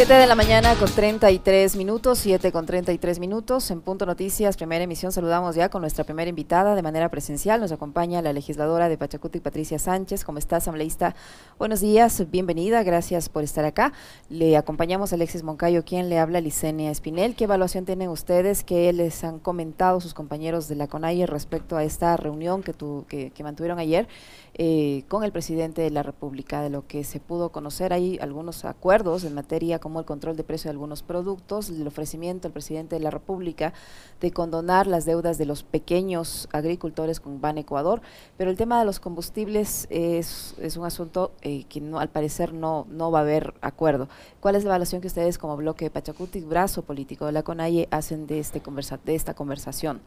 7 de la mañana con 33 minutos, 7 con 33 minutos. En Punto Noticias, primera emisión, saludamos ya con nuestra primera invitada de manera presencial. Nos acompaña la legisladora de Pachacuti, Patricia Sánchez. ¿Cómo está, asambleísta? Buenos días, bienvenida, gracias por estar acá. Le acompañamos a Alexis Moncayo, quien le habla, Licenia Espinel. ¿Qué evaluación tienen ustedes? ¿Qué les han comentado sus compañeros de la CONAIE respecto a esta reunión que, tu, que, que mantuvieron ayer? Eh, con el presidente de la República. De lo que se pudo conocer, hay algunos acuerdos en materia como el control de precio de algunos productos, el ofrecimiento al presidente de la República de condonar las deudas de los pequeños agricultores con Ban Ecuador, pero el tema de los combustibles es, es un asunto eh, que no, al parecer no, no va a haber acuerdo. ¿Cuál es la evaluación que ustedes como bloque de Pachacuti, brazo político de la CONAIE, hacen de, este conversa de esta conversación?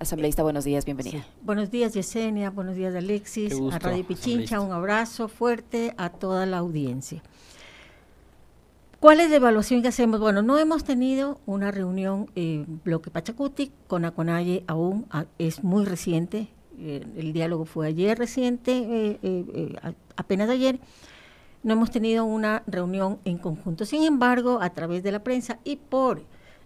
Asambleísta, buenos días, bienvenida. Buenos días, Yesenia, buenos días, Alexis, a Radio Pichincha, un abrazo fuerte a toda la audiencia. ¿Cuál es la evaluación que hacemos? Bueno, no hemos tenido una reunión eh, bloque Pachacuti con Aconaye aún, es muy reciente, eh, el diálogo fue ayer reciente, eh, apenas ayer, no hemos tenido una reunión en conjunto. Sin embargo, a través de la prensa y por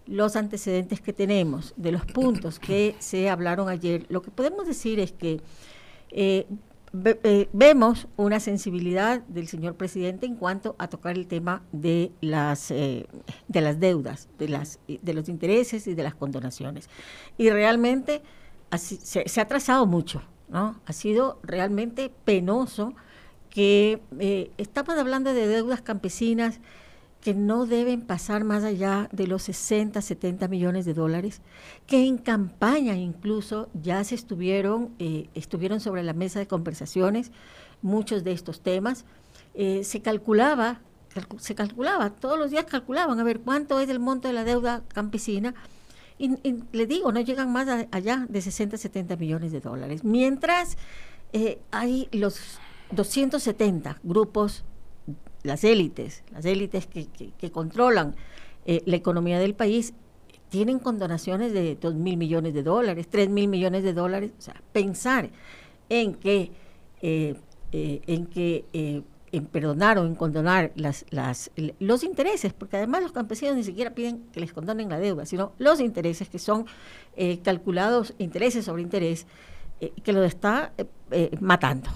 los antecedentes que tenemos de los puntos que se hablaron ayer, lo que podemos decir es que eh, eh, vemos una sensibilidad del señor presidente en cuanto a tocar el tema de las eh, de las deudas, de las de los intereses y de las condonaciones. Y realmente se, se, ha trazado mucho, ¿no? Ha sido realmente penoso que estamos hablando de deudas campesinas que no deben pasar más allá de los 60, 70 millones de dólares, que en campaña incluso ya se estuvieron, eh, estuvieron sobre la mesa de conversaciones muchos de estos temas. Eh, se calculaba, se calculaba, todos los días calculaban a ver cuánto es el monto de la deuda campesina. Y, le digo, no llegan más allá de 60, 70 millones de dólares. Mientras eh, hay los 270 grupos las élites, las élites que, controlan eh, la economía del país, tienen condonaciones de 2 mil millones de dólares, 3 mil millones de dólares. O sea, pensar en que, eh, eh, en que en perdonar o en condonar las, las, los intereses, porque además los campesinos ni siquiera piden que les condonen la deuda, sino los intereses que son calculados, intereses sobre interés, que lo está matando.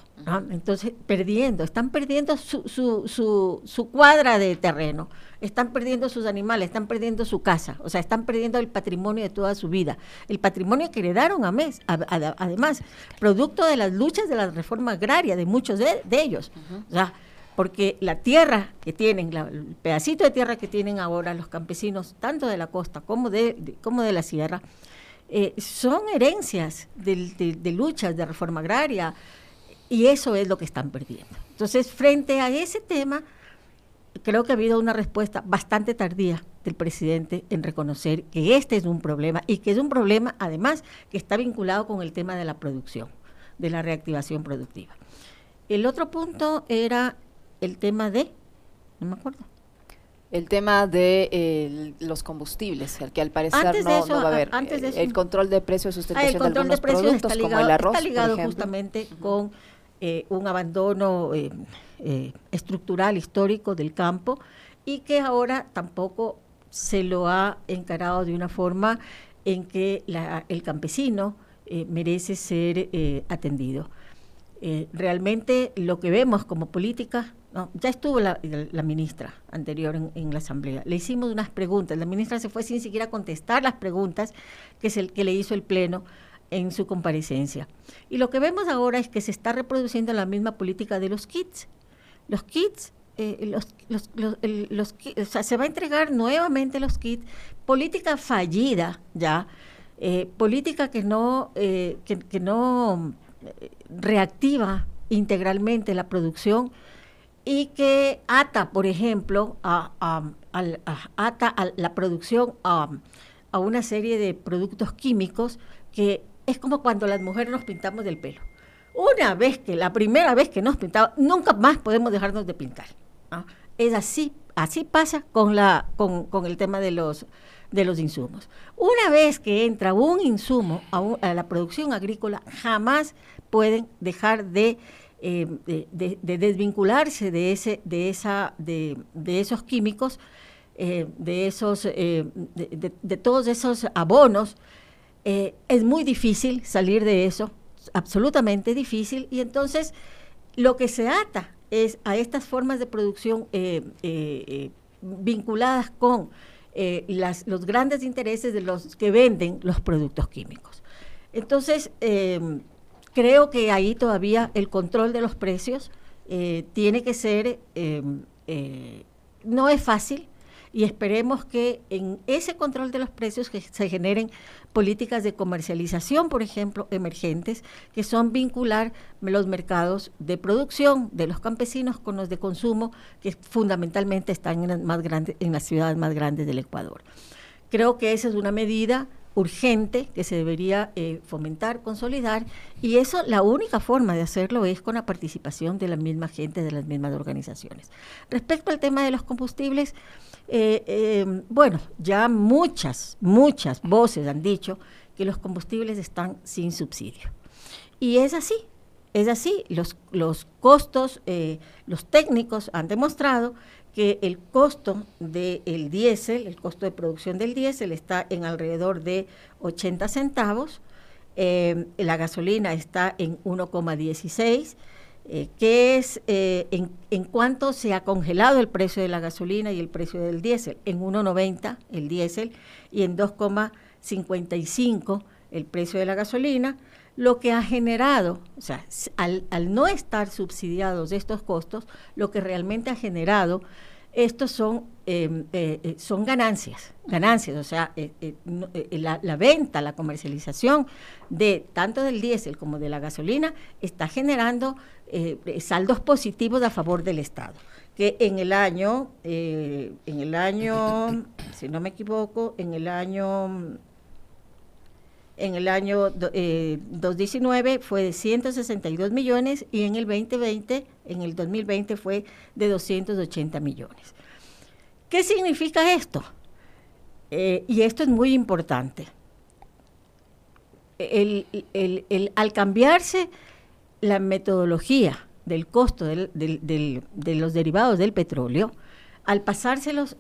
Entonces, perdiendo, están perdiendo su, su, su, su, cuadra de terreno, están perdiendo sus animales, están perdiendo su casa, o sea, están perdiendo el patrimonio de toda su vida, el patrimonio que heredaron a mes, además, producto de las luchas de la reforma agraria de muchos de, ellos. O sea, porque la tierra que tienen, el pedacito de tierra que tienen ahora los campesinos, tanto de la costa como de, como de la sierra, eh, son herencias de luchas de reforma agraria, y eso es lo que están perdiendo. Entonces, frente a ese tema, creo que ha habido una respuesta bastante tardía del presidente en reconocer que este es un problema y que es un problema, además, que está vinculado con el tema de la producción, de la reactivación productiva. El otro punto era el tema de, no me acuerdo. El tema de los combustibles, el que al parecer no, va a haber. Antes de el control de precios, ah, sustentación de algunos productos, como el arroz. Está ligado justamente con eh, un abandono eh, eh, estructural histórico del campo y que ahora tampoco se lo ha encarado de una forma en que el campesino merece ser atendido. realmente lo que vemos como política, ya estuvo la, ministra anterior en, la Asamblea, le hicimos unas preguntas, la ministra se fue sin siquiera contestar las preguntas que, es que le hizo el Pleno en su comparecencia. Y lo que vemos ahora es que se está reproduciendo la misma política de los kits. Los kits, eh, los, los, los, se va a entregar nuevamente los kits, política fallida ya, eh, política que no, eh, que, no reactiva integralmente la producción y que ata, por ejemplo, a, ata a la producción a, una serie de productos químicos que es como cuando las mujeres nos pintamos del pelo. Una vez que, la primera vez que nos pintamos, nunca más podemos dejarnos de pintar. Es así, así pasa con, la, con, con, el tema de los, de los insumos. Una vez que entra un insumo a, la producción agrícola, jamás pueden dejar de de, desvincularse de, ese, de, esa, de, esos químicos, de, esos, de, todos esos abonos, es muy difícil salir de eso, absolutamente difícil, y entonces lo que se ata es a estas formas de producción vinculadas con eh, los grandes intereses de los que venden los productos químicos. Entonces, creo que ahí todavía el control de los precios eh, tiene que ser, em, eh, no es fácil, y esperemos que en ese control de los precios que se generen políticas de comercialización, por ejemplo, emergentes, que son vincular los mercados de producción de los campesinos con los de consumo, que fundamentalmente están en, más grandes, en las ciudades más grandes del Ecuador. Creo que esa es una medida urgente que se debería eh, fomentar, consolidar, y eso la única forma de hacerlo es con la participación de la misma gente, de las mismas organizaciones. Respecto al tema de los combustibles, eh, eh, bueno, ya muchas, muchas voces han dicho que los combustibles están sin subsidio. Y es así, es así. Los, los costos, los técnicos han demostrado que el costo del diésel, el costo de producción del diésel está en alrededor de 80 centavos, la gasolina está en 1,16 eh, que es eh, en, en, cuanto se ha congelado el precio de la gasolina y el precio del diésel, en 1,90 el diésel y en 2,55 el precio de la gasolina, lo que ha generado, o sea, al, no estar subsidiados estos costos, lo que realmente ha generado estos son, em, eh, eh, son ganancias, ganancias, o sea, eh, la, la, venta, la comercialización de tanto del diésel como de la gasolina está generando saldos positivos a favor del Estado, que en el año, en el año, si no me equivoco, en el año en el año 2019 fue de 162 millones y en el 2020, en el 2020 fue de 280 millones. ¿Qué significa esto? Eh, y esto es muy importante. al cambiarse la metodología del costo de los derivados del petróleo, al pasárselos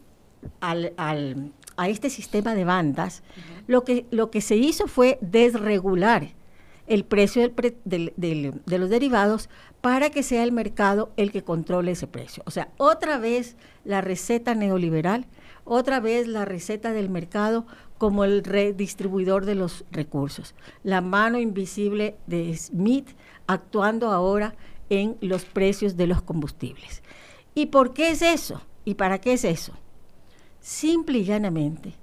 a este sistema de bandas, lo, que, lo que se hizo fue desregular el precio de los derivados para que sea el mercado el que controle ese precio. O sea, otra vez la receta neoliberal, otra vez la receta del mercado como el redistribuidor de los recursos. La mano invisible de Smith actuando ahora en los precios de los combustibles. ¿Y por qué es eso? ¿Y para qué es eso? Simple y llanamente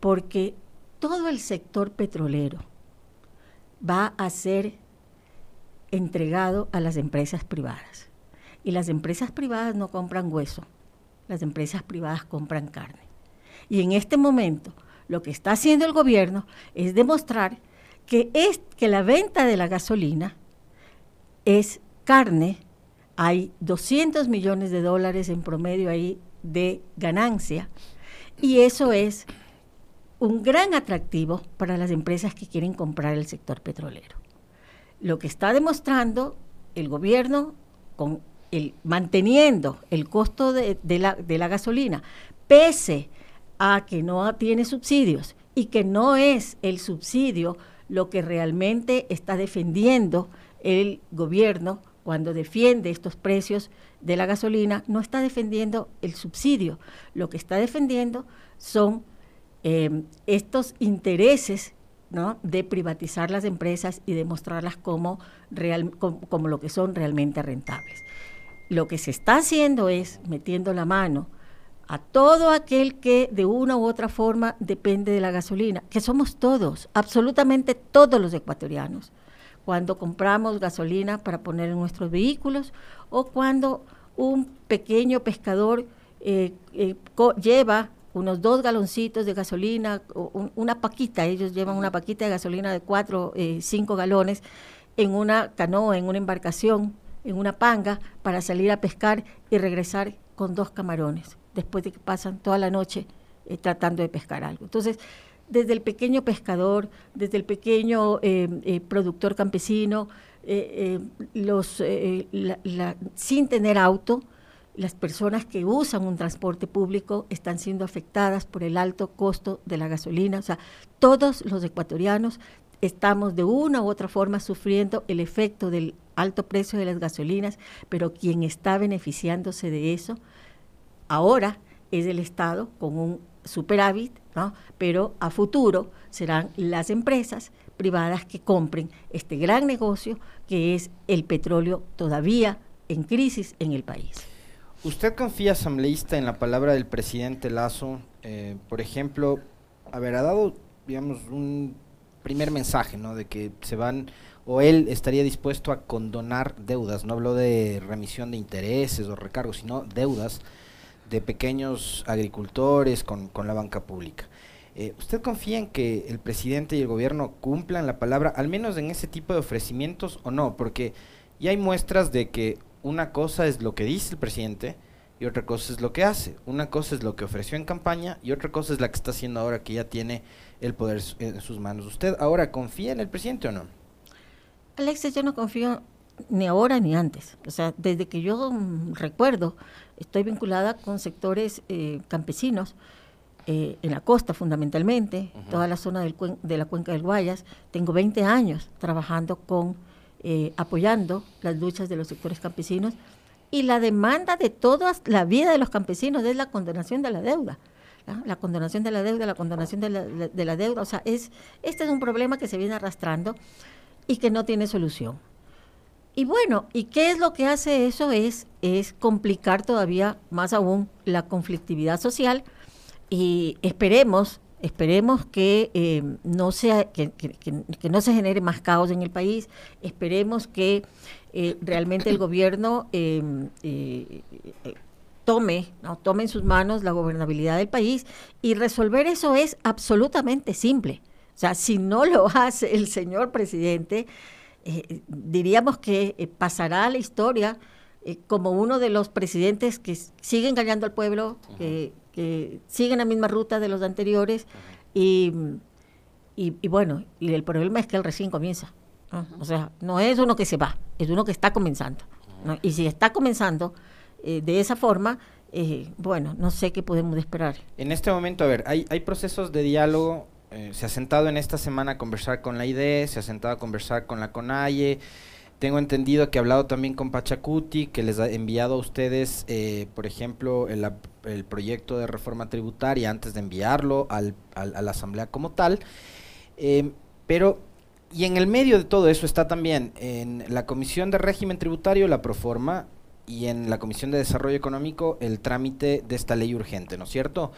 porque todo el sector petrolero va a ser entregado a las empresas privadas. Y las empresas privadas no compran hueso, las empresas privadas compran carne. Y en este momento lo que está haciendo el gobierno es demostrar que, es, que la venta de la gasolina es carne, hay 200 millones de dólares en promedio ahí de ganancia y eso es un gran atractivo para las empresas que quieren comprar el sector petrolero. Lo que está demostrando el gobierno con el, manteniendo el costo de, de la gasolina, pese a que no tiene subsidios y que no es el subsidio lo que realmente está defendiendo el gobierno cuando defiende estos precios de la gasolina, no está defendiendo el subsidio, lo que está defendiendo son eh, estos intereses de privatizar las empresas y demostrarlas como, como, lo que son realmente rentables. Lo que se está haciendo es metiendo la mano a todo aquel que de una u otra forma depende de la gasolina, que somos todos, absolutamente todos los ecuatorianos cuando compramos gasolina para poner en nuestros vehículos o cuando un pequeño pescador eh, eh, lleva unos dos galoncitos de gasolina, una paquita, ellos llevan una paquita de gasolina de cuatro, eh, cinco galones en una canoa, en una embarcación, en una panga, para salir a pescar y regresar con dos camarones, después de que pasan toda la noche tratando de pescar algo. Entonces, desde el pequeño pescador, desde el pequeño eh, eh, productor campesino, los, sin tener auto, las personas que usan un transporte público están siendo afectadas por el alto costo de la gasolina. O sea, todos los ecuatorianos estamos de una u otra forma sufriendo el efecto del alto precio de las gasolinas, pero quien está beneficiándose de eso ahora es el Estado con un superávit, ¿no? pero a futuro serán las empresas privadas que compren este gran negocio que es el petróleo todavía en crisis en el país. ¿Usted confía, asambleísta, en la palabra del presidente Lazo? Eh, por ejemplo, haber dado, digamos, un primer mensaje, ¿no? De que se van, o él estaría dispuesto a condonar deudas, no habló de remisión de intereses o recargos, sino deudas de pequeños agricultores con, con la banca pública. Eh, ¿Usted confía en que el presidente y el gobierno cumplan la palabra, al menos en ese tipo de ofrecimientos o no? Porque ya hay muestras de que una cosa es lo que dice el presidente y otra cosa es lo que hace. Una cosa es lo que ofreció en campaña y otra cosa es la que está haciendo ahora que ya tiene el poder en sus manos. ¿Usted ahora confía en el presidente o no? Alexis, yo no confío ni ahora ni antes. O sea, desde que yo recuerdo, estoy vinculada con sectores eh, campesinos, eh, en la costa fundamentalmente, toda la zona del de la cuenca del Guayas. Tengo 20 años trabajando con, eh, apoyando las luchas de los sectores campesinos y la demanda de toda la vida de los campesinos es la condonación de la deuda. La condonación de la deuda, la condonación de la, de la deuda. O sea, es, este es un problema que se viene arrastrando y que no tiene solución. Y bueno, ¿y qué es lo que hace eso? Es, es complicar todavía más aún la conflictividad social y esperemos, esperemos que, eh, no sea, que, no se genere más caos en el país, esperemos que eh, realmente el gobierno eh, tome, ¿no? tome en sus manos la gobernabilidad del país y resolver eso es absolutamente simple. O sea, si no lo hace el señor presidente, diríamos que pasará a la historia como uno de los presidentes que sigue engañando al pueblo, siguen la misma ruta de los anteriores y, y, bueno, y el problema es que él recién comienza. O sea, no es uno que se va, es uno que está comenzando. Y si está comenzando, eh, de esa forma, eh, bueno, no sé qué podemos esperar. En este momento, a ver, hay, hay procesos de diálogo. Eh, se ha sentado en esta semana a conversar con la IDE, se ha sentado a conversar con la CONAIE. Tengo entendido que ha hablado también con Pachacuti, que les ha enviado a ustedes, por ejemplo, el, proyecto de reforma tributaria antes de enviarlo al, a la Asamblea como tal. pero, y en el medio de todo eso está también en la Comisión de Régimen Tributario la Proforma y en la Comisión de Desarrollo Económico el trámite de esta ley urgente, ¿no es cierto?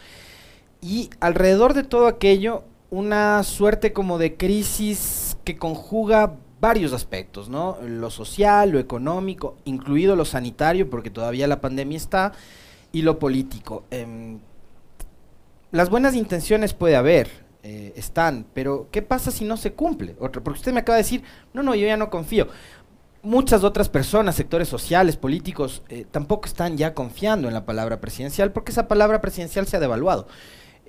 Y alrededor de todo aquello, una suerte como de crisis que conjuga varios aspectos, ¿no? Lo social, lo económico, incluido lo sanitario, porque todavía la pandemia está, y lo político. Em, las buenas intenciones puede haber, eh, están, pero ¿qué pasa si no se cumple? Otro, porque usted me acaba de decir, no, no, yo ya no confío muchas otras personas, sectores sociales, políticos, eh, tampoco están ya confiando en la palabra presidencial porque esa palabra presidencial se ha devaluado.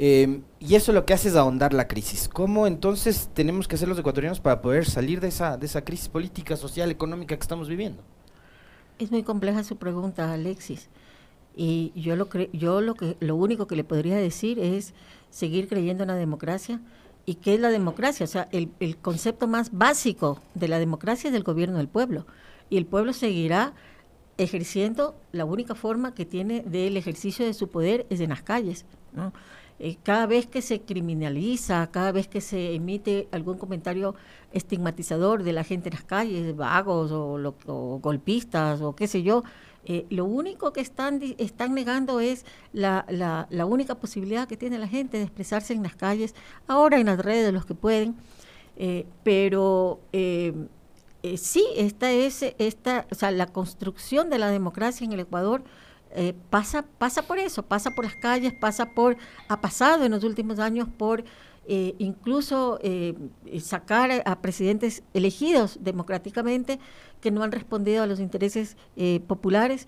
Em, y eso lo que hace es ahondar la crisis. ¿Cómo entonces tenemos que hacer los ecuatorianos para poder salir de esa, de esa crisis política, social, económica que estamos viviendo? Es muy compleja su pregunta, Alexis. Y yo lo, yo lo, que, lo único que le podría decir es seguir creyendo en la democracia, ¿Y qué es la democracia? O sea, el, concepto más básico de la democracia es el gobierno del pueblo. Y el pueblo seguirá ejerciendo la única forma que tiene del ejercicio de su poder es en las calles. Eh, cada vez que se criminaliza, cada vez que se emite algún comentario estigmatizador de la gente en las calles, vagos o, o golpistas o qué sé yo, eh, lo único que están, están negando es la, la, única posibilidad que tiene la gente de expresarse en las calles, ahora en las redes los que pueden, eh, pero eh, sí, esta es, esta, o sea, la construcción de la democracia en el Ecuador pasa, pasa por eso, pasa por las calles, pasa por, ha pasado en los últimos años por incluso sacar a presidentes elegidos democráticamente que no han respondido a los intereses eh, populares.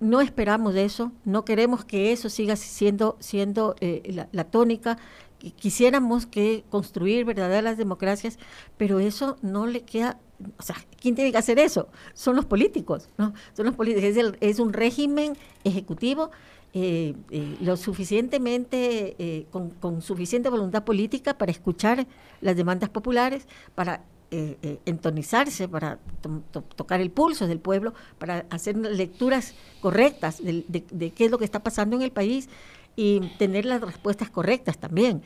no esperamos eso, no queremos que eso siga siendo, siendo eh, la, tónica. Quisiéramos que construir verdaderas democracias, pero eso no le queda o sea, ¿quién tiene que hacer eso? Son los políticos, ¿no? Son los políticos, es, un régimen ejecutivo eh, eh, lo suficientemente, eh, con, suficiente voluntad política para escuchar las demandas populares, para entonizarse, para tocar el pulso del pueblo, para hacer lecturas correctas de, qué es lo que está pasando en el país y tener las respuestas correctas también.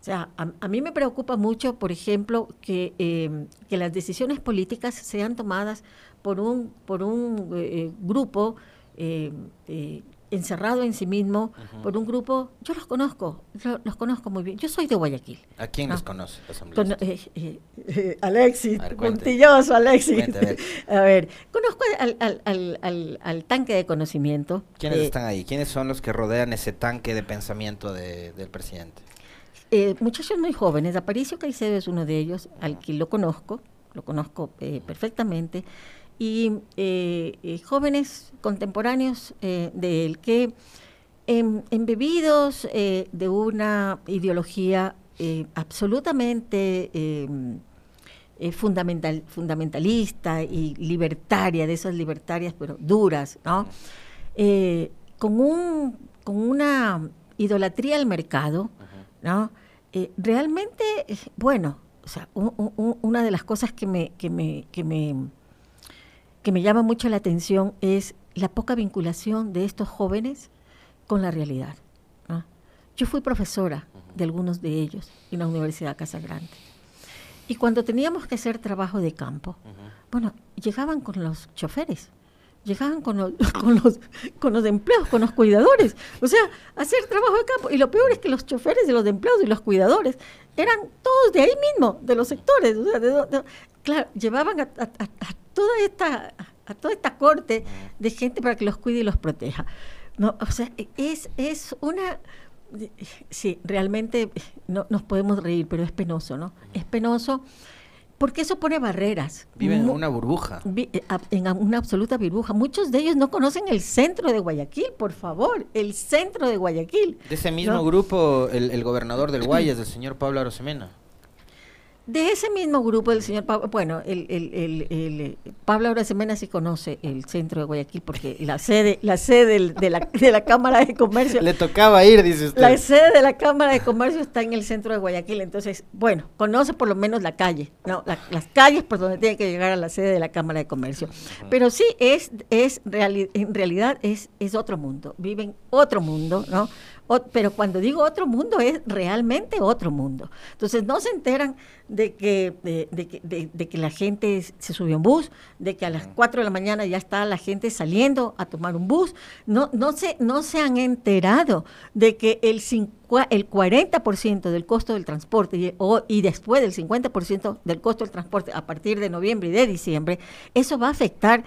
O sea, a, mí me preocupa mucho, por ejemplo, que, que las decisiones políticas sean tomadas por un, por un grupo encerrado en sí mismo por un grupo, yo los conozco, los conozco muy bien. Yo soy de Guayaquil. ¿A quién los conoce? Eh, eh, eh, Alexis, puntilloso Alexis. a, ver. conozco al, tanque de conocimiento. ¿Quiénes están ahí? ¿Quiénes son los que rodean ese tanque de pensamiento del presidente? Muchachos muy jóvenes. Aparicio Caicedo es uno de ellos, al que lo conozco, lo conozco perfectamente y eh, eh, jóvenes contemporáneos eh, del que em, embebidos de una ideología absolutamente em, fundamental, fundamentalista y libertaria, de esas libertarias pero duras, ¿no? con, un, con una idolatría al mercado, ¿no? realmente, bueno, o sea, una de las cosas que me, que me, que me que me llama mucho la atención es la poca vinculación de estos jóvenes con la realidad. Yo fui profesora de algunos de ellos en la Universidad Casa Grande. Y cuando teníamos que hacer trabajo de campo, bueno, llegaban con los choferes, llegaban con los, con, los, con los empleados, con los cuidadores. O sea, hacer trabajo de campo. Y lo peor es que los choferes de los empleados y los cuidadores eran todos de ahí mismo, de los sectores. O sea, claro, llevaban a toda esta, a toda esta corte de gente para que los cuide y los proteja. No, o sea, es, es una sí, realmente no nos podemos reír, pero es penoso, ¿no? Es penoso porque eso pone barreras. Viven en una burbuja. Eh, en una absoluta burbuja. Muchos de ellos no conocen el centro de Guayaquil, por favor, el centro de Guayaquil. De ese mismo grupo, el, el, gobernador del Guayas, el señor Pablo Arosemena. De ese mismo grupo del señor Pablo, bueno, el, el, el, el Pablo ahora Semena sí conoce el centro de Guayaquil porque la sede, la sede de, la, de la Cámara de Comercio. Le tocaba ir, dice usted. La sede de la Cámara de Comercio está en el centro de Guayaquil, entonces, bueno, conoce por lo menos la calle, no, las calles por donde tiene que llegar a la sede de la Cámara de Comercio. Pero sí es, es en realidad es, es otro mundo, viven otro mundo, ¿no? Pero cuando digo otro mundo es realmente otro mundo. Entonces no se enteran de que, de, que, de, que la gente se subió a un bus, de que a las 4 de la mañana ya está la gente saliendo a tomar un bus. No, no, se, no se han enterado de que el, el 40% del costo del transporte y, y después del 50% del costo del transporte a partir de noviembre y de diciembre, eso va a afectar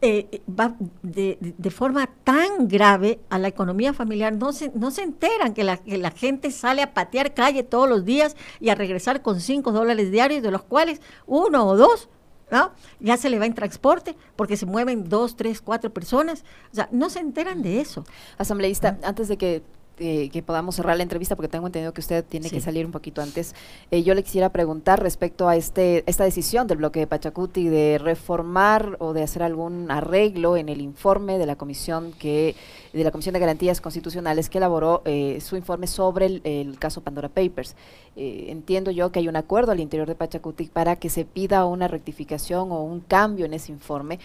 eh, va de, de, forma tan grave a la economía familiar, no se, no se enteran que la, que la gente sale a patear calle todos los días y a regresar con 5 dólares diarios, de los cuales uno o dos ¿no? Ya se le va en transporte porque se mueven dos, tres, cuatro personas. O sea, no se enteran de eso. Asambleísta, antes de que eh, que podamos cerrar la entrevista porque tengo entendido que usted tiene que salir un poquito antes. Eh, yo le quisiera preguntar respecto a este esta decisión del bloque de Pachacuti de reformar o de hacer algún arreglo en el informe de la comisión que de la Comisión de Garantías Constitucionales que elaboró eh, su informe sobre el, caso Pandora Papers. entiendo yo que hay un acuerdo al interior de Pachacuti para que se pida una rectificación o un cambio en ese informe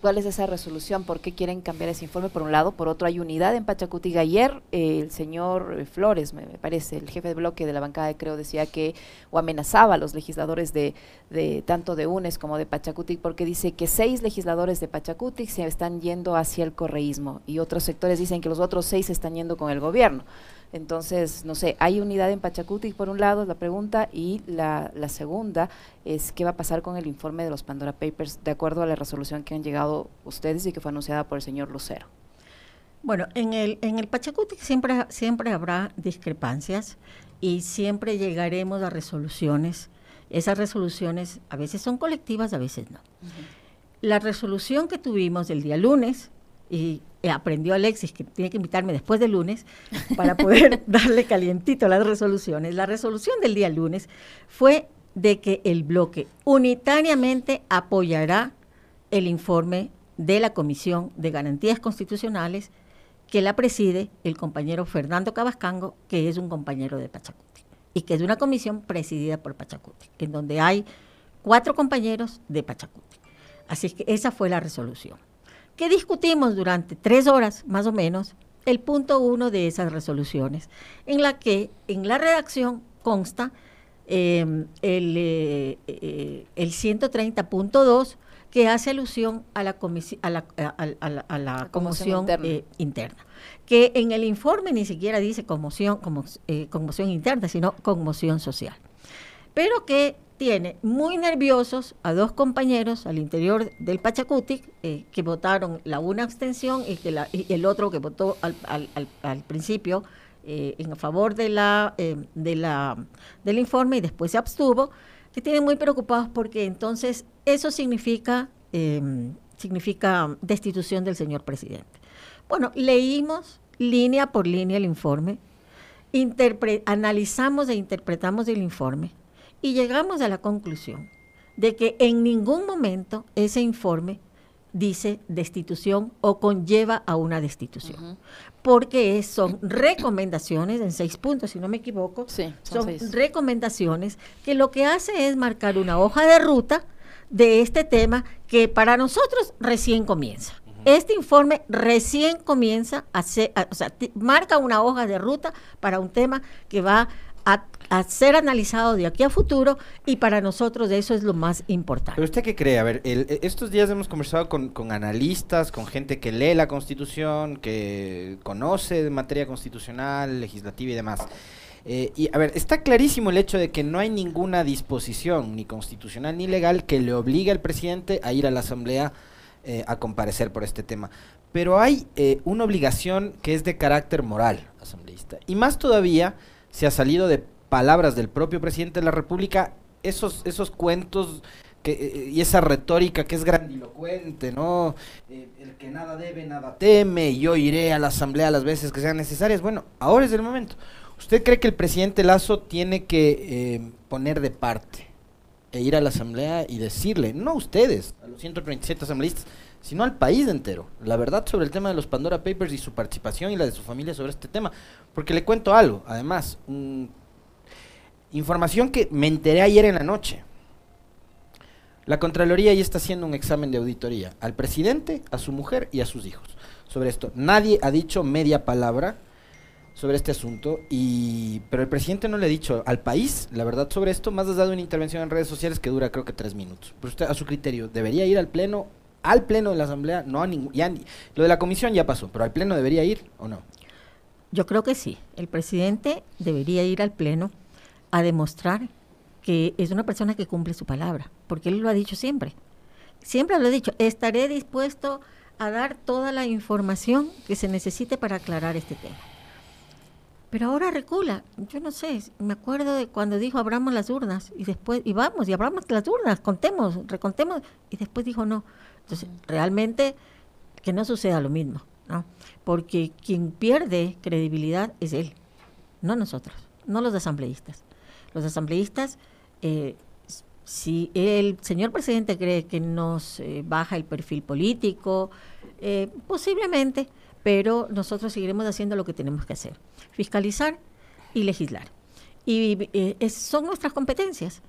¿Cuál es esa resolución? ¿Por qué quieren cambiar ese informe? Por un lado, por otro, hay unidad en Pachacuti. Ayer eh, el señor eh, Flores, me, parece, el jefe de bloque de la bancada de Creo, decía que, o amenazaba a los legisladores de, de tanto de UNES como de Pachacuti, porque dice que seis legisladores de Pachacuti se están yendo hacia el correísmo y otros sectores dicen que los otros seis se están yendo con el gobierno. Entonces, no sé, hay unidad en Pachacuti por un lado, la pregunta, y la, la, segunda es qué va a pasar con el informe de los Pandora Papers, de acuerdo a la resolución que han llegado ustedes y que fue anunciada por el señor Lucero. Bueno, en el, en el Pachacuti siempre, siempre habrá discrepancias y siempre llegaremos a resoluciones. Esas resoluciones a veces son colectivas, a veces no. La resolución que tuvimos el día lunes, y aprendió Alexis que tiene que invitarme después del lunes para poder darle calientito las resoluciones. La resolución del día lunes fue de que el bloque unitariamente apoyará el informe de la Comisión de Garantías Constitucionales que la preside el compañero Fernando Cabascango, que es un compañero de Pachacuti, y que es una comisión presidida por Pachacuti, en donde hay cuatro compañeros de Pachacuti. Así que esa fue la resolución. ¿Qué discutimos durante tres horas, más o menos, el punto uno de esas resoluciones, en la que en la redacción consta em, el, eh, eh, el 130.2 que hace alusión a la, a la, a la, conmoción, eh, interna. que en el informe ni siquiera dice conmoción, eh, conmoción interna, sino conmoción social. Pero que tiene muy nerviosos a dos compañeros al interior del Pachacutic eh, que votaron la una abstención y, que la, y el otro que votó al, al, al, principio en favor de la, de la, del informe y después se abstuvo, que tienen muy preocupados porque entonces eso significa destitución del señor presidente. Bueno, leímos línea por línea el informe, analizamos e interpretamos el informe y llegamos a la conclusión de que en ningún momento ese informe dice destitución o conlleva a una destitución. Porque son recomendaciones, en seis puntos, si no me equivoco, son, recomendaciones que lo que hace es marcar una hoja de ruta de este tema que para nosotros recién comienza. Este informe recién comienza a ser, o sea, marca una hoja de ruta para un tema que va a, ser analizado de aquí a futuro y para nosotros eso es lo más importante. ¿Pero usted qué cree? A ver, e, estos días hemos conversado con, analistas, con gente que lee la Constitución, que conoce materia constitucional, legislativa y demás. Eh, y a ver, está clarísimo el hecho de que no hay ninguna disposición, ni constitucional ni legal, que le obligue al presidente a ir a la Asamblea eh, a comparecer por este tema. Pero hay eh, una obligación que es de carácter moral, asambleísta. Y más todavía se ha salido de palabras del propio presidente de la República esos, esos cuentos que, eh, y esa retórica que es grandilocuente, ¿no? Eh, el que nada debe, nada teme, yo iré a la asamblea las veces que sean necesarias. Bueno, ahora es el momento. ¿Usted cree que el presidente Lazo tiene que eh, poner de parte e ir a la asamblea y decirle, no a ustedes, a los 137 asambleístas, sino al país entero, la verdad sobre el tema de los Pandora Papers y su participación y la de su familia sobre este tema. Porque le cuento algo, además, información que me enteré ayer en la noche. La Contraloría ya está haciendo un examen de auditoría al presidente, a su mujer y a sus hijos sobre esto. Nadie ha dicho media palabra sobre este asunto, y pero el presidente no le ha dicho al país la verdad sobre esto, más ha dado una intervención en redes sociales que dura creo que tres minutos. Pero usted, a su criterio, ¿debería ir al Pleno al Pleno de la Asamblea, no a ningún, lo de la comisión ya pasó, pero al Pleno debería ir o no. Yo creo que sí. El presidente debería ir al Pleno a demostrar que es una persona que cumple su palabra, porque él lo ha dicho siempre. Siempre lo ha dicho, estaré dispuesto a dar toda la información que se necesite para aclarar este tema. Pero ahora recula, yo no sé, me acuerdo de cuando dijo abramos las urnas y después, y vamos, y abramos las urnas, contemos, recontemos, y después dijo no. Entonces, realmente que no suceda lo mismo, ¿no? Porque quien pierde credibilidad es él, no nosotros, no los asambleístas. Los asambleístas, eh, si el señor presidente cree que nos eh, baja el perfil político, eh, posiblemente, pero nosotros seguiremos haciendo lo que tenemos que hacer, fiscalizar y legislar. Y son nuestras competencias.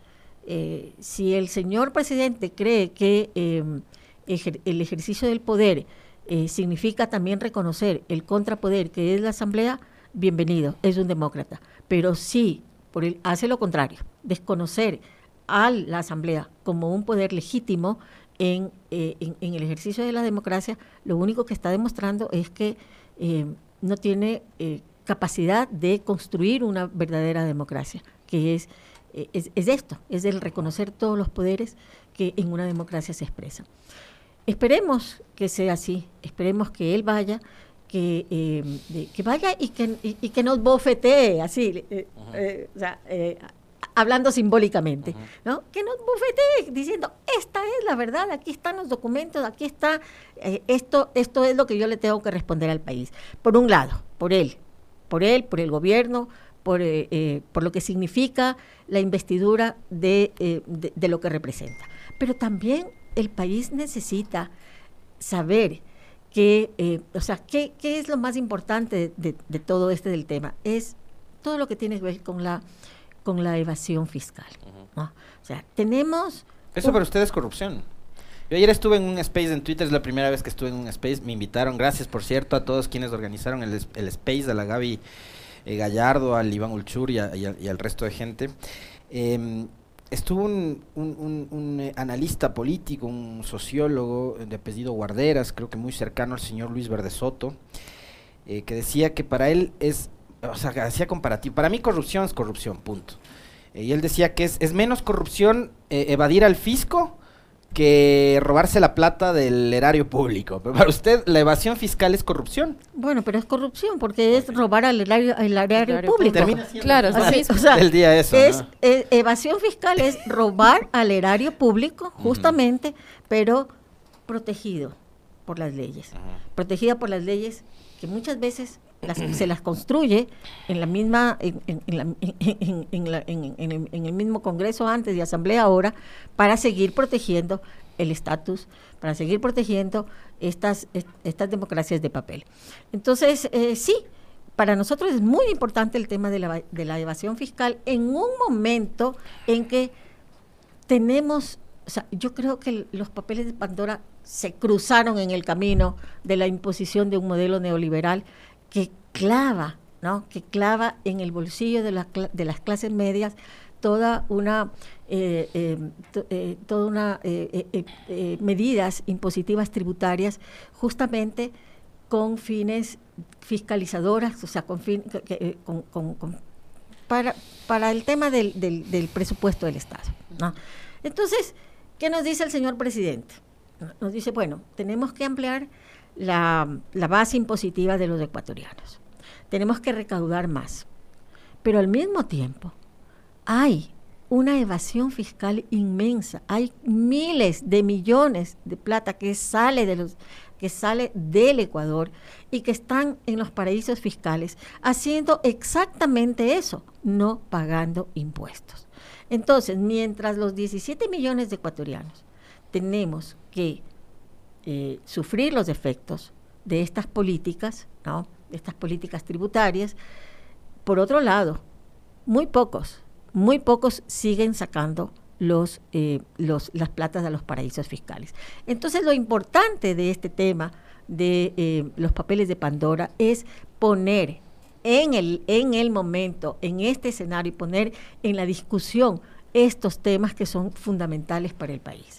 si el señor presidente cree que el ejercicio del poder eh, significa también reconocer el contrapoder que es la Asamblea, bienvenido, es un demócrata. Pero sí, por el, hace lo contrario, desconocer a la Asamblea como un poder legítimo en, eh, en, el ejercicio de la democracia, lo único que está demostrando es que eh, no tiene capacidad de construir una verdadera democracia, que es, es, es esto, es el reconocer todos los poderes que en una democracia se expresan. Esperemos que sea así, esperemos que él vaya, que, eh, que vaya y que, y, que nos bofetee, así, eh, eh, hablando simbólicamente, ¿no? Que nos bofetee diciendo, esta es la verdad, aquí están los documentos, aquí está, esto, esto es lo que yo le tengo que responder al país. Por un lado, por él, por él, por el gobierno, por, por lo que significa la investidura de, de, lo que representa. Pero también el país necesita saber que, o sea, ¿qué, ¿qué, es lo más importante de, de, todo este del tema? Es todo lo que tiene que ver con la, con la evasión fiscal. O sea, tenemos... Eso para ustedes es corrupción. Yo ayer estuve en un space en Twitter, es la primera vez que estuve en un space, me invitaron, gracias por cierto a todos quienes organizaron el, el space, a la Gaby eh, Gallardo, al Iván Ulchur y, al resto de gente. Em, estuvo un, un, eh, analista político, un sociólogo de apellido Guarderas, creo que muy cercano al señor Luis Verde Soto, eh, que decía que para él es, o sea, hacía comparativo, para mí corrupción es corrupción, punto. y él decía que es, es menos corrupción evadir al fisco que robarse la plata del erario público. Pero para usted, ¿la evasión fiscal es corrupción? Bueno, pero es corrupción porque es robar al erario, erario, público. claro, es o sea, el día eso, es, eh, evasión fiscal es robar al erario público, justamente, pero protegido por las leyes. Protegida por las leyes que muchas veces se las construye en la misma en, el mismo Congreso antes y Asamblea ahora para seguir protegiendo el estatus, para seguir protegiendo estas, estas democracias de papel. Entonces, eh, sí, para nosotros es muy importante el tema de la, de la evasión fiscal en un momento en que tenemos, o sea, yo creo que los papeles de Pandora se cruzaron en el camino de la imposición de un modelo neoliberal que clava, ¿no? que clava en el bolsillo de, de las clases medias toda una eh, eh, eh, toda una medidas impositivas tributarias justamente con fines fiscalizadoras, o sea, con, fin, para, para el tema del, del, presupuesto del Estado. ¿no? Entonces, ¿qué nos dice el señor presidente? Nos dice, bueno, tenemos que ampliar la, base impositiva de los ecuatorianos. Tenemos que recaudar más. Pero al mismo tiempo hay una evasión fiscal inmensa. Hay miles de millones de plata que sale de los que sale del Ecuador y que están en los paraísos fiscales haciendo exactamente eso, no pagando impuestos. Entonces, mientras los 17 millones de ecuatorianos tenemos que eh, sufrir los efectos de estas políticas, ¿no? de estas políticas tributarias. Por otro lado, muy pocos, muy pocos siguen sacando eh, las platas de los paraísos fiscales. Entonces, lo importante de este tema de eh, los papeles de Pandora es poner en el, en el momento, en este escenario, y poner en la discusión estos temas que son fundamentales para el país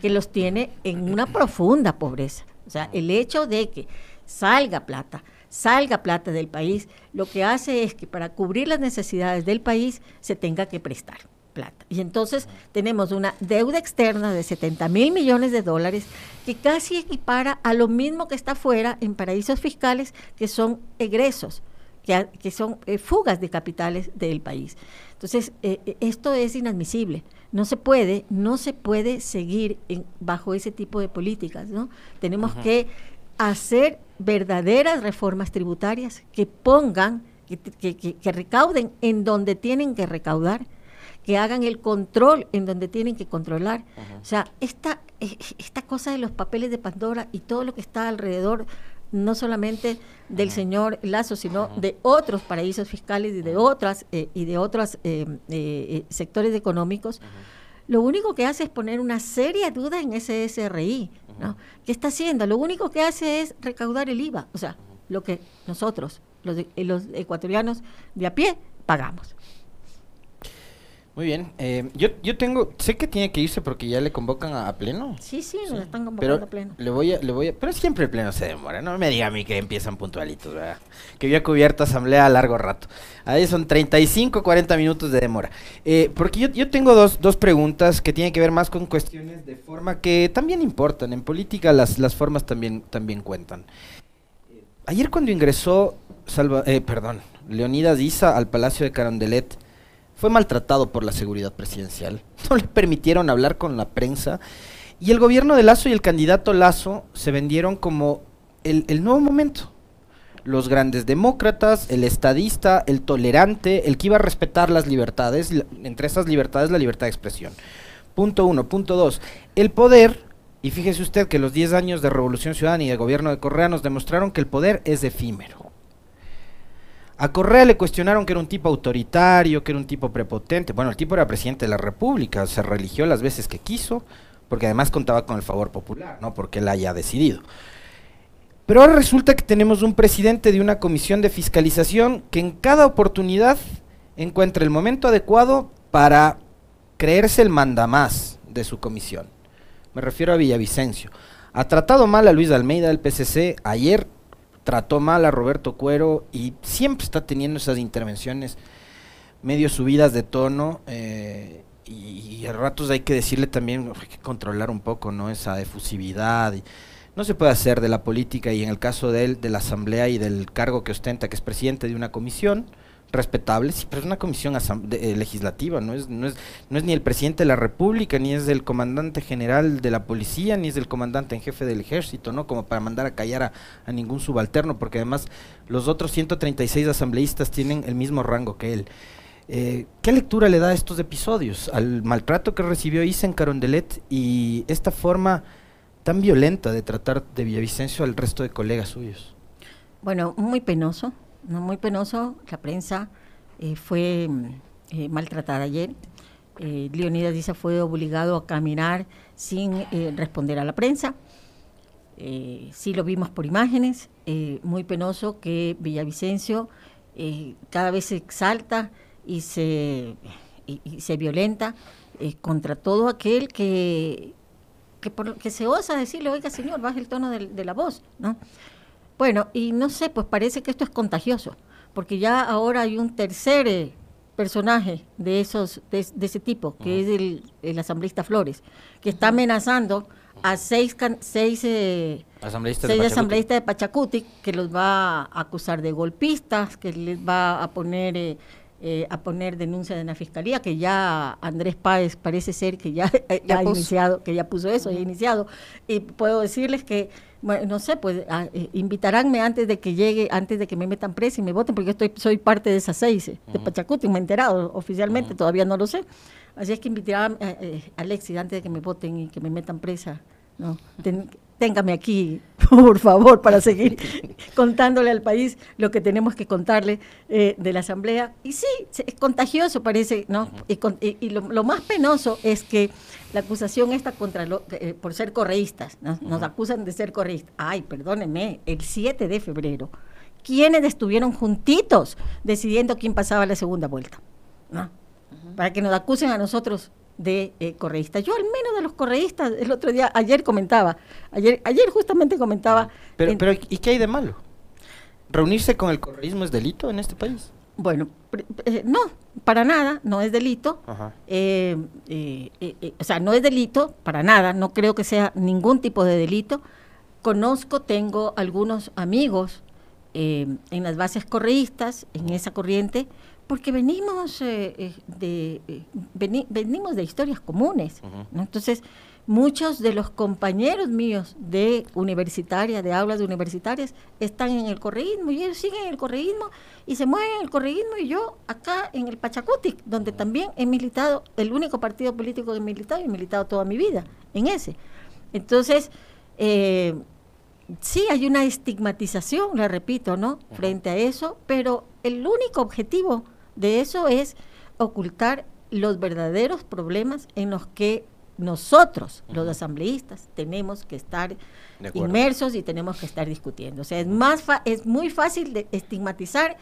que los tiene en una profunda pobreza. O sea, el hecho de que salga plata, salga plata del país, lo que hace es que para cubrir las necesidades del país se tenga que prestar plata. Y entonces tenemos una deuda externa de 70 mil millones de dólares que casi equipara a lo mismo que está fuera en paraísos fiscales, que son egresos, que, son eh, fugas de capitales del país. Entonces, eh, eh, esto es inadmisible. No se puede, no se puede seguir bajo ese tipo de políticas, ¿no? Tenemos que hacer verdaderas reformas tributarias que pongan, que, recauden en donde tienen que recaudar, que hagan el control en donde tienen que controlar. O sea, esta, e, esta cosa de los papeles de Pandora y todo lo que está alrededor, no solamente del señor Lazo, sino de otros paraísos fiscales y de otras eh, y de otros eh, eh, sectores económicos, lo único que hace es poner una seria duda en ese SRI. ¿no? ¿Qué está haciendo? Lo único que hace es recaudar el IVA, o sea, lo que nosotros, los, los ecuatorianos de a pie, pagamos. Muy bien. Eh, yo, yo tengo, sé que tiene que irse porque ya le convocan a, pleno. Sí, sí, nos están convocando a pleno. Le voy a, le voy a, pero siempre el pleno se demora. No me diga a mí que empiezan puntualitos, ¿verdad? Que había cubierto asamblea a largo rato. Ahí son 35, 40 minutos de demora. Eh, porque yo, yo tengo dos, dos preguntas que tienen que ver más con cuestiones de forma que también importan. En política las, las formas también, también cuentan. Ayer cuando ingresó, Salva, eh, perdón, Leonidas Isa al Palacio de Carondelet, fue maltratado por la seguridad presidencial, no le permitieron hablar con la prensa y el gobierno de Lazo y el candidato Lazo se vendieron como el, nuevo momento. los grandes demócratas, el estadista, el tolerante, el que iba a respetar las libertades, entre esas libertades la libertad de expresión. Punto uno. Punto dos, el poder, y fíjese usted que los 10 años de Revolución Ciudadana y de gobierno de Correa nos demostraron que el poder es efímero. A Correa le cuestionaron que era un tipo autoritario, que era un tipo prepotente. Bueno, el tipo era presidente de la República, se religió las veces que quiso, porque además contaba con el favor popular, no porque él haya decidido. Pero ahora resulta que tenemos un presidente de una comisión de fiscalización que en cada oportunidad encuentra el momento adecuado para creerse el mandamás de su comisión. Me refiero a Villavicencio. Ha tratado mal a Luis Almeida del PCC, ayer trató mal a Roberto Cuero y siempre está teniendo esas intervenciones medio subidas de tono eh, y, a ratos hay que decirle también, hay que controlar un poco no esa efusividad. Y, no se puede hacer de la política y en el caso de él, de la asamblea y del cargo que ostenta, que es presidente de una comisión, respetable, sí, pero es una comisión eh, legislativa, no es, no, es, no es ni el presidente de la República, ni es el comandante general de la policía, ni es el comandante en jefe del ejército, ¿no? Como para mandar a callar a, a ningún subalterno, porque además los otros 136 asambleístas tienen el mismo rango que él. Eh, ¿Qué lectura le da a estos episodios? Al maltrato que recibió Isa en Carondelet y esta forma tan violenta de tratar de Villavicencio al resto de colegas suyos? Bueno, muy penoso, muy penoso. La prensa eh, fue eh, maltratada ayer. Eh, Leonidas Díaz fue obligado a caminar sin eh, responder a la prensa. sí lo vimos por imágenes. muy penoso que Villavicencio cada vez se exalta y se, y, se violenta contra todo aquel que, que, por, que se osa decirle, oiga señor, baje el tono de, de la voz, ¿no? Bueno, y no sé, pues parece que esto es contagioso, porque ya ahora hay un tercer eh, personaje de esos de, ese tipo, que es el, el, asambleísta Flores, que está amenazando a seis, seis, eh, asambleístas, seis de asambleístas de Pachacuti, que los va a acusar de golpistas, que les va a poner... Eh, eh, a poner denuncia en la fiscalía, que ya Andrés Páez parece ser que ya, ha iniciado, que ya puso eso, ya ha iniciado. Y puedo decirles que bueno, no sé, pues a, eh, invitaránme antes de que llegue, antes de que me metan presa y me voten, porque yo estoy, soy parte de esas seis, eh, de Pachacuti, me he enterado oficialmente, todavía no lo sé. Así es que invitarán a eh, Alexis antes de que me voten y que me metan presa. ¿no? téngame aquí, por favor, para seguir contándole al país lo que tenemos que contarle de la Asamblea. Y sí, es contagioso, parece, ¿no? Y, lo, más penoso es que la acusación está contra lo, eh, por ser correístas, nos acusan de ser correístas. Ay, perdónenme, el 7 de febrero, ¿quiénes estuvieron juntitos decidiendo quién pasaba la segunda vuelta? ¿no? Para que nos acusen a nosotros de eh, correístas. Yo al menos de los correístas, el otro día, ayer comentaba, ayer, ayer justamente comentaba... Pero, pero ¿y qué hay de malo? ¿Reunirse con el correísmo es delito en este país? Bueno, eh, no, para nada, no es delito. Eh, eh, o sea, no es delito, para nada, no creo que sea ningún tipo de delito. Conozco, tengo algunos amigos en las bases correístas, en esa corriente, porque venimos, de, venimos de historias comunes. Entonces, Muchos de los compañeros míos de universitaria, de aulas de universitarias, están en el correísmo y ellos siguen en el correísmo y se mueven en el correísmo y yo acá en el Pachacutic, donde también he militado, el único partido político que he militado, y he militado toda mi vida en ese. Entonces, eh, sí hay una estigmatización, le repito, ¿no? Frente a eso, pero el único objetivo de eso es ocultar los verdaderos problemas en los que nosotros, los asambleístas, tenemos que estar inmersos y tenemos que estar discutiendo. O sea, es, más es muy fácil de estigmatizar,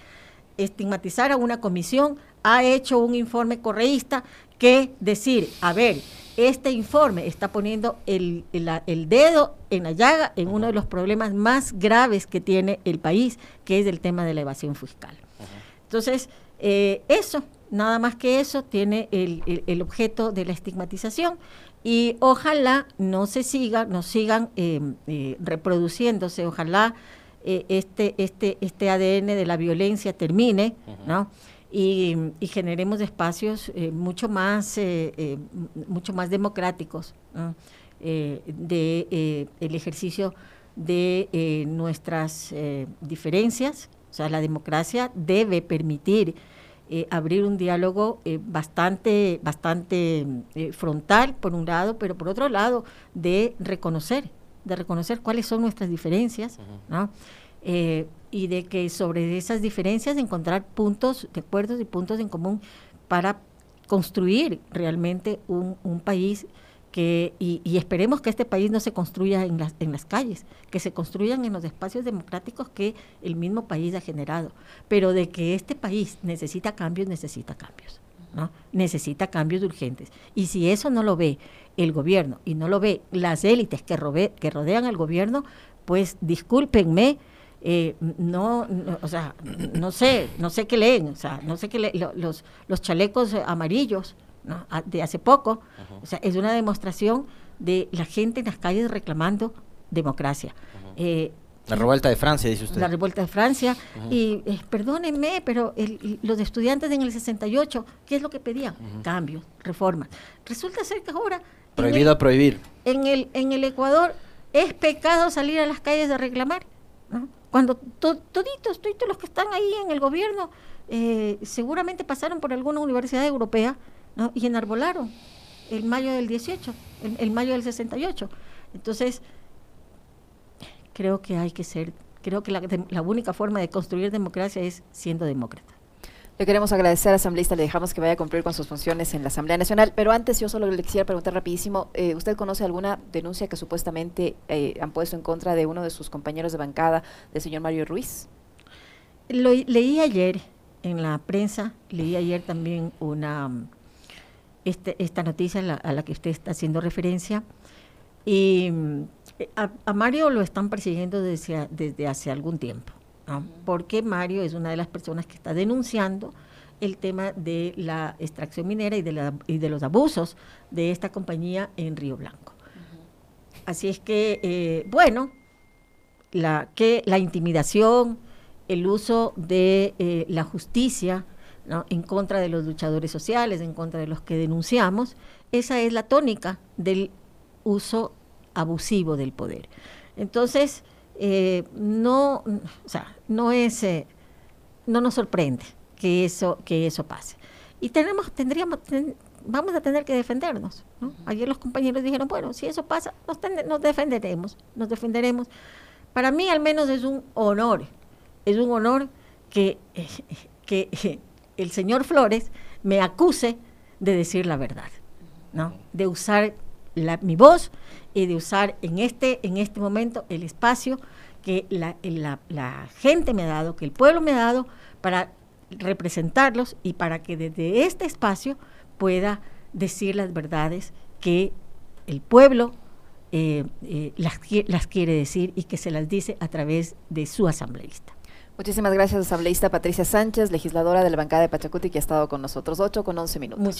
estigmatizar a una comisión, ha hecho un informe correísta, que decir, a ver, este informe está poniendo el, el, dedo en la llaga en uno de los problemas más graves que tiene el país, que es el tema de la evasión fiscal. Entonces, eh, eso, nada más que eso, tiene el, el objeto de la estigmatización y ojalá no se siga, no sigan eh, eh, reproduciéndose, ojalá eh, este, este, este ADN de la violencia termine, ¿no? Y, generemos espacios mucho más mucho más democráticos de el ejercicio de nuestras diferencias. O sea, la democracia debe permitir abrir un diálogo bastante, bastante frontal, por un lado, pero por otro lado, de reconocer, de reconocer cuáles son nuestras diferencias, ¿no? y de que sobre esas diferencias encontrar puntos de acuerdo y puntos en común para construir realmente un, un país que, y, y, esperemos que este país no se construya en las, en las calles, que se construyan en los espacios democráticos que el mismo país ha generado, pero de que este país necesita cambios, necesita cambios, ¿no? Necesita cambios urgentes. Y si eso no lo ve el gobierno y no lo ve las élites que, que rodean al gobierno, pues discúlpenme, eh, no, o sea, no sé, no sé qué leen, o sea, no sé qué leen, los, los chalecos amarillos de hace poco, o sea, es una demostración de la gente en las calles reclamando democracia. Eh, la revuelta de Francia, dice usted. La revuelta de Francia. Y eh, perdónenme, pero los estudiantes en el 68, ¿qué es lo que pedían? Cambios, reformas. Resulta ser que ahora... Prohibido prohibir. En el, en el Ecuador es pecado salir a las calles a reclamar. ¿no? Cuando toditos, toditos los que están ahí en el gobierno eh, seguramente pasaron por alguna universidad europea ¿no? y enarbolaron el mayo del 18, el, mayo del 68. Entonces, creo que hay que ser, creo que la, la única forma de construir democracia es siendo demócrata. Le queremos agradecer al asambleísta, le dejamos que vaya a cumplir con sus funciones en la Asamblea Nacional, pero antes yo solo le quisiera preguntar rapidísimo, eh, ¿usted conoce alguna denuncia que supuestamente eh, han puesto en contra de uno de sus compañeros de bancada, del señor Mario Ruiz? Lo leí ayer en la prensa, leí ayer también una este, esta noticia a la, que usted está haciendo referencia, y eh, a, Mario lo están persiguiendo desde, desde hace algún tiempo porque Mario es una de las personas que está denunciando el tema de la extracción minera y de, la, y de los abusos de esta compañía en Río Blanco. Así es que, eh, bueno, la, que la intimidación, el uso de eh, la justicia en contra de los luchadores sociales, en contra de los que denunciamos, esa es la tónica del uso abusivo del poder. Entonces, eh, no, o sea, no es, eh, no nos sorprende que eso, que eso pase. Y tenemos, tendríamos, vamos a tener que defendernos. Ayer los compañeros dijeron, bueno, si eso pasa, nos, nos defenderemos, nos defenderemos. Para mí al menos es un honor, es un honor que, que el señor Flores me acuse de decir la verdad, ¿no? de usar mi voz y de usar en este, en este momento el espacio que la, la, gente me ha dado, que el pueblo me ha dado para representarlos y para que desde este espacio pueda decir las verdades que el pueblo eh, eh, las, las quiere decir y que se las dice a través de su asambleísta. Muchísimas gracias, asambleísta Patricia Sánchez, legisladora de la bancada de Pachacuti, que ha estado con nosotros 8 con 11 minutos.